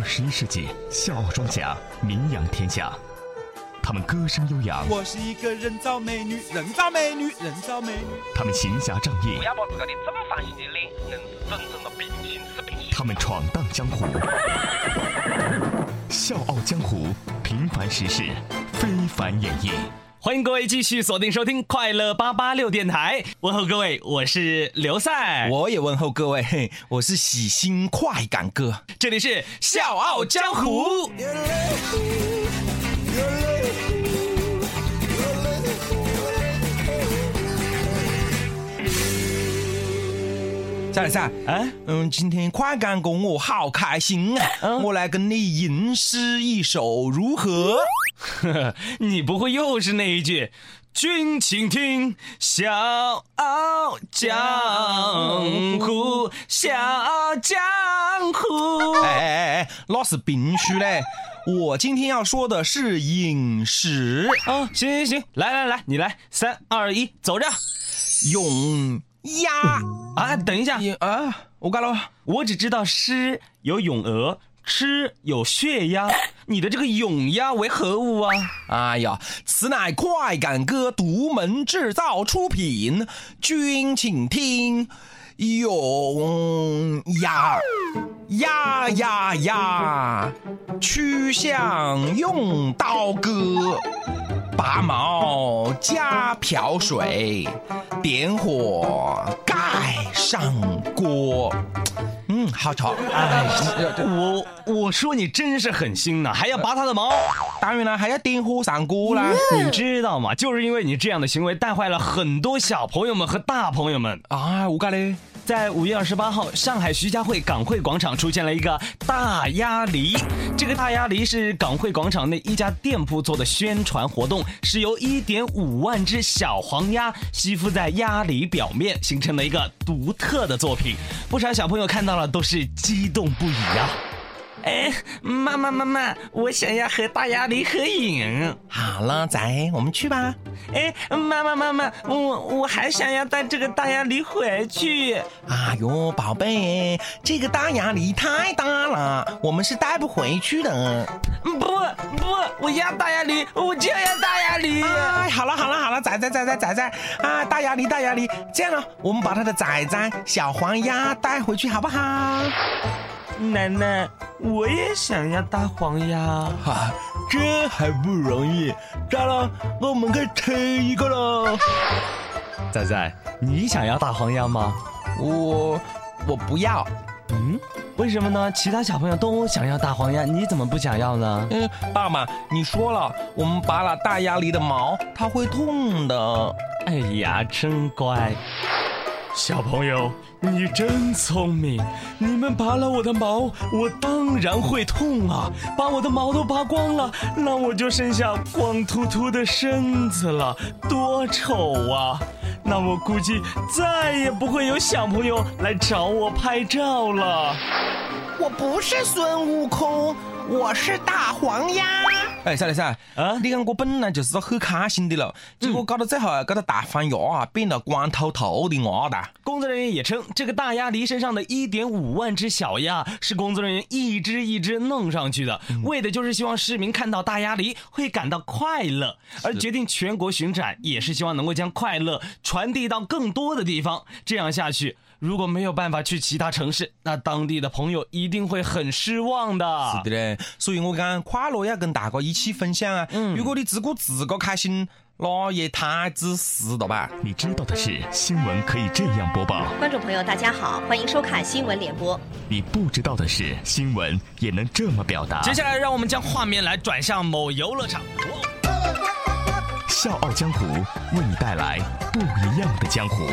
二十一世纪，笑傲庄家名扬天下。他们歌声悠扬，我是一个人造美女，人造美女，人造美女。他们行侠仗义不，要把自个的正方形的脸硬是整成了平行四边形。他们闯荡江湖。笑傲江湖，平凡实事，非凡演绎。欢迎各位继续锁定收听快乐八八六电台，问候各位，我是刘赛，我也问候各位，嘿，我是喜新快感哥。这里是笑傲江湖。赛赛，啊，嗯，今天快感哥我好开心啊！嗯我来跟你吟诗一首，如何？你不会又是那一句“君请听，笑傲江湖，笑傲江湖哎哎哎哎，那是必须嘞！我今天要说的是饮食，”。哦，行行行，来来来，你来，三二一，走着。咏鸭啊，等一下，啊，我干了。我只知道诗有咏鹅，吃有血压，你的这个咏鸭为何物啊？哎呀，此乃快感哥独门制造出品，君请听，咏鸭呀呀呀，曲项用刀割，拔毛加瓢水，点火盖上锅。嗯，好吵。哎，我我说你真是狠心呐，还要拔他的毛。当然了，还要点火上锅啦。你知道吗？就是因为你这样的行为，带坏了很多小朋友们和大朋友们。啊，我干嘞。在五月二十八号，上海徐家汇港汇广场出现了一个大鸭梨。这个大鸭梨是港汇广场内一家店铺做的宣传活动，是由一点五万只小黄鸭吸附在鸭梨表面，形成了一个独特的作品。不少小朋友看到了都是激动不已呀、哎，妈妈妈妈，我想要和大鸭梨合影。好了，仔，我们去吧。哎，妈妈妈妈，我我还想要带这个大鸭梨回去。哎呦，宝贝，这个大鸭梨太大了，我们是带不回去的。不不，我要大鸭梨，我就要大鸭梨。哎，好了好了好了，仔仔仔仔仔仔啊，大鸭梨大鸭梨，这样了，我们把它的仔仔小黄鸭带回去好不好？奶奶，我也想要大黄鸭。哈、这还不容易？咋了？我们可以吃一个了。仔仔，你想要大黄鸭吗？我我不要。嗯，为什么呢？其他小朋友都想要大黄鸭，你怎么不想要呢？嗯，爸爸，你说了，我们拔了大鸭梨的毛，它会痛的。哎呀，真乖。小朋友，你真聪明！你们拔了我的毛，我当然会痛啊！把我的毛都拔光了，那我就剩下光秃秃的身子了，多丑啊！那我估计再也不会有小朋友来找我拍照了。我不是孙悟空，我是大黄鸭。哎，赛来赛啊你看我本来就是个很开心的了，结果搞到最后，搞到大翻鸭啊变得光秃秃的鸭蛋。工作人员也称，这个大鸭梨身上的一点五万只小鸭是工作人员一只一只弄上去的，为的就是希望市民看到大鸭梨会感到快乐。而决定全国巡展，也是希望能够将快乐传递到更多的地方。这样下去，如果没有办法去其他城市，那当地的朋友一定会很失望的。是的嘞，所以我讲快乐要跟大家一起分享啊。嗯如果你自顾自个开心，那也太自私了吧？你知道的是，新闻可以这样播报；观众朋友，大家好，欢迎收看新闻联播。你不知道的是，新闻也能这么表达。接下来，让我们将画面来转向某游乐场。笑傲江湖为你带来不一样的江湖。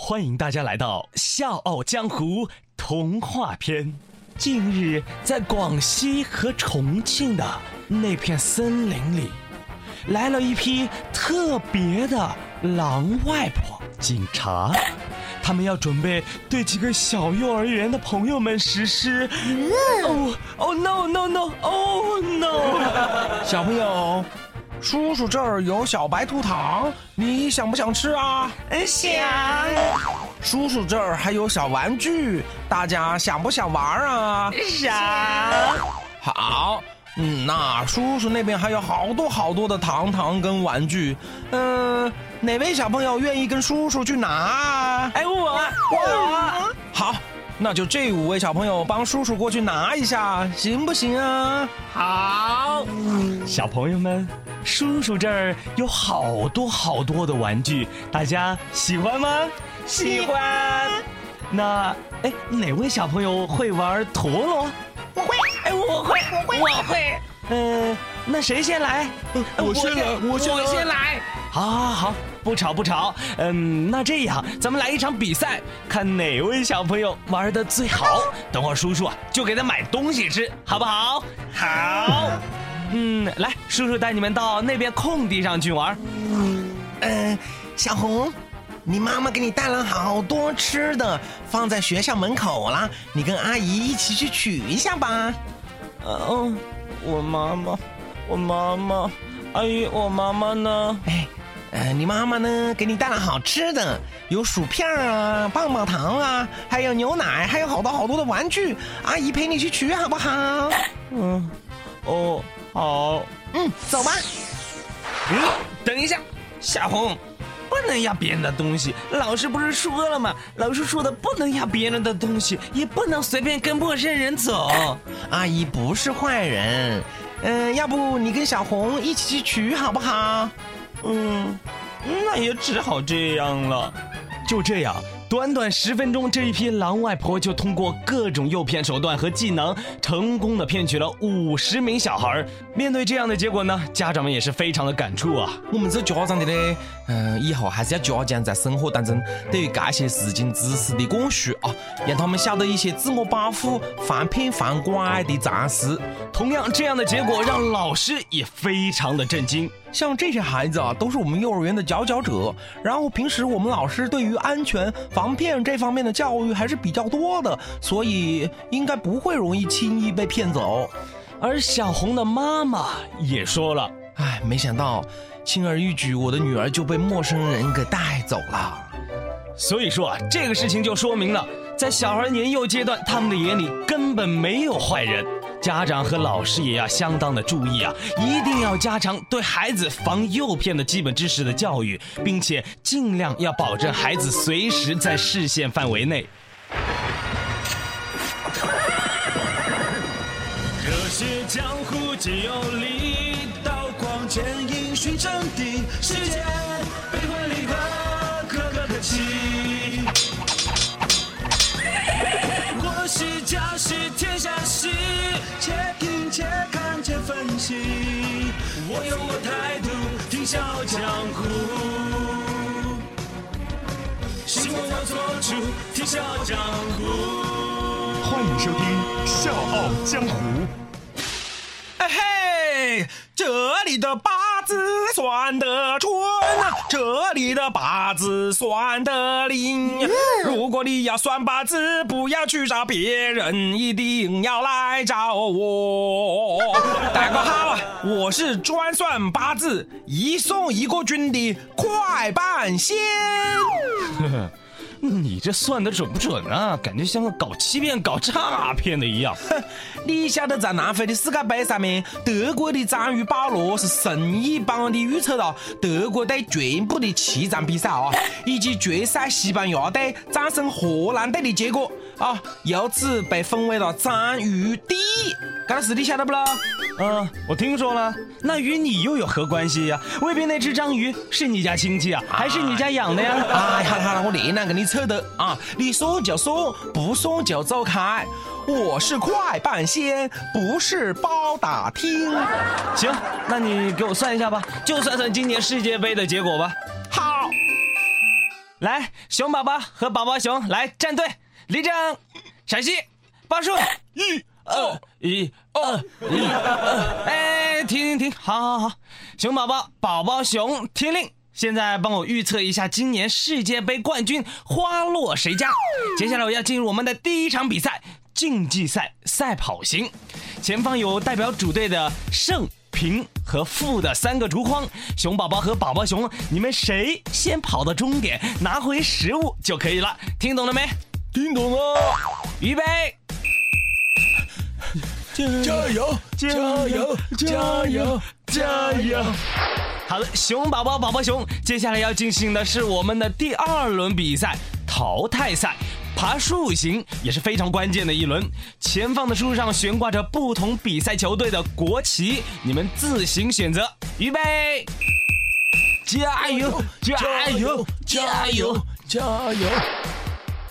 欢迎大家来到《笑傲江湖》童话篇。近日，在广西和重庆的那片森林里，来了一批特别的狼外婆警察。他们要准备对几个小幼儿园的朋友们实施。哦哦 no no no oh no！小朋友，叔叔这儿有小白兔糖，你想不想吃啊？想。叔叔这儿还有小玩具，大家想不想玩啊？想。好，嗯，那叔叔那边还有好多好多的糖糖跟玩具，嗯、哪位小朋友愿意跟叔叔去拿啊？哎，我我好，那就这五位小朋友帮叔叔过去拿一下，行不行啊？好。小朋友们，叔叔这儿有好多好多的玩具，大家喜欢吗？喜欢。那哎，哪位小朋友会玩陀螺？我会。哎，我会，我会。嗯、那谁先来？我先来我先来我先来。好，好，好，不吵不吵。嗯，那这样，咱们来一场比赛，看哪位小朋友玩的最好。等会儿叔叔啊，就给他买东西吃，好不好？好。嗯，来，叔叔带你们到那边空地上去玩。嗯、小红，你妈妈给你带了好多吃的，放在学校门口了，你跟阿姨一起去取一下吧。嗯，我妈妈，我妈妈，阿姨，我妈妈呢？哎，呃，你妈妈呢？给你带了好吃的，有薯片啊、棒棒糖啊，还有牛奶，还有好多好多的玩具。阿姨陪你去取，好不好？嗯，哦，好。嗯，走吧。嗯，等一下，小红，不能要别人的东西。老师不是说了吗？老师说的不能要别人的东西，也不能随便跟陌生人走。阿姨不是坏人。嗯、要不你跟小红一起去取好不好？嗯，那也只好这样了。就这样，短短十分钟，这一批狼外婆就通过各种诱骗手段和技能，成功的骗取了五十名小孩儿。面对这样的结果呢，家长们也是非常的感触啊。我们这家长的呢，嗯、以后还是要加强在生活当中对于这些事情知识的灌输啊，让他们晓得一些自我保护、防骗防拐的常识。同样，这样的结果让老师也非常的震惊。像这些孩子啊，都是我们幼儿园的佼佼者。然后平时我们老师对于安全防骗这方面的教育还是比较多的，所以应该不会容易轻易被骗走。而小红的妈妈也说了，哎，没想到轻而易举，我的女儿就被陌生人给带走了。所以说啊，这个事情就说明了，在小孩年幼阶段，他们的眼里根本没有坏人。家长和老师也要相当的注意啊，一定要加强对孩子防诱骗的基本知识的教育，并且尽量要保证孩子随时在视线范围内。热血江湖皆有力，剑影寻真谛，世间悲欢离合，可歌可泣。我是家是天下事，且听且看且分析。我有我态度，听笑傲江湖。行我要做主，听笑傲江湖。欢迎收听《笑傲江湖》。这里的八字算得准啊，这里的八字算得灵。如果你要算八字，不要去找别人，一定要来找我。大家好啊，我是专算八字一送一个军的快半仙。你这算的准不准啊？感觉像个搞欺骗、搞诈骗的一样。哼 你晓得在南非的世界杯上面，德国的章鱼保罗是神一般的预测了德国队全部的七场比赛啊，以及决赛西班牙队战胜荷兰队的结果啊，由此被封为了章鱼第一。这个事你晓得不咯？嗯，我听说了，那与你又有何关系呀、未必那只章鱼是你家亲戚啊，还是你家养的呀？哎，好了好了，我连懒跟你扯的啊！你说就说，不说就走开。我是快半仙，不是包打听。行，那你给我算一下吧，就算算今年世界杯的结果吧。好，来，熊宝宝和宝宝熊来站队，立正，陕西，报数，一二一二一二，哎，停停停，好好好，熊宝宝、宝宝熊听令。现在帮我预测一下今年世界杯冠军花落谁家？接下来我要进入我们的第一场比赛——竞技赛赛跑型。前方有代表主队的胜、平和负的三个竹筐。熊宝宝和宝宝熊，你们谁先跑到终点，拿回食物就可以了。听懂了没？听懂了，预备，加油，加油，加油，加油！好了，熊宝宝、宝宝熊，接下来要进行的是我们的第二轮比赛——淘汰赛。爬树型也是非常关键的一轮。前方的树上悬挂着不同比赛球队的国旗，你们自行选择。预备，加油，加油，加油！加油！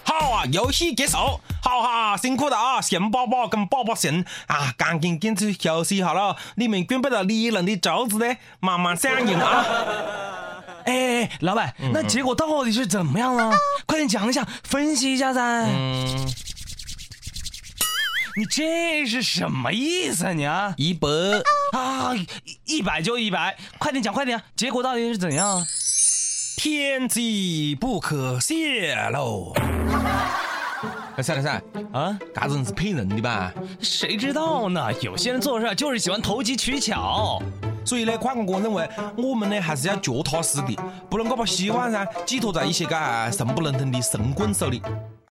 好啊，游戏结束，好哈，辛苦了啊！熊宝宝跟宝宝熊啊，赶紧进去休息好了。你们准备了利人的肘子呢，慢慢上映啊！哎哎，老板，那结果到底是怎么样了？快点讲一下，分析一下噻。嗯，你这是什么意思啊你啊？一百，啊，一一百就一百，快点讲，快点，结果到底是怎样？天机不可泄露。哎，算了算，啊，嘎人是骗人的吧？谁知道呢？有些人做事就是喜欢投机取巧。所以呢，矿工哥认为我们呢还是要脚踏实地，不能够把希望噻寄托在一些个神不能登的神棍手里。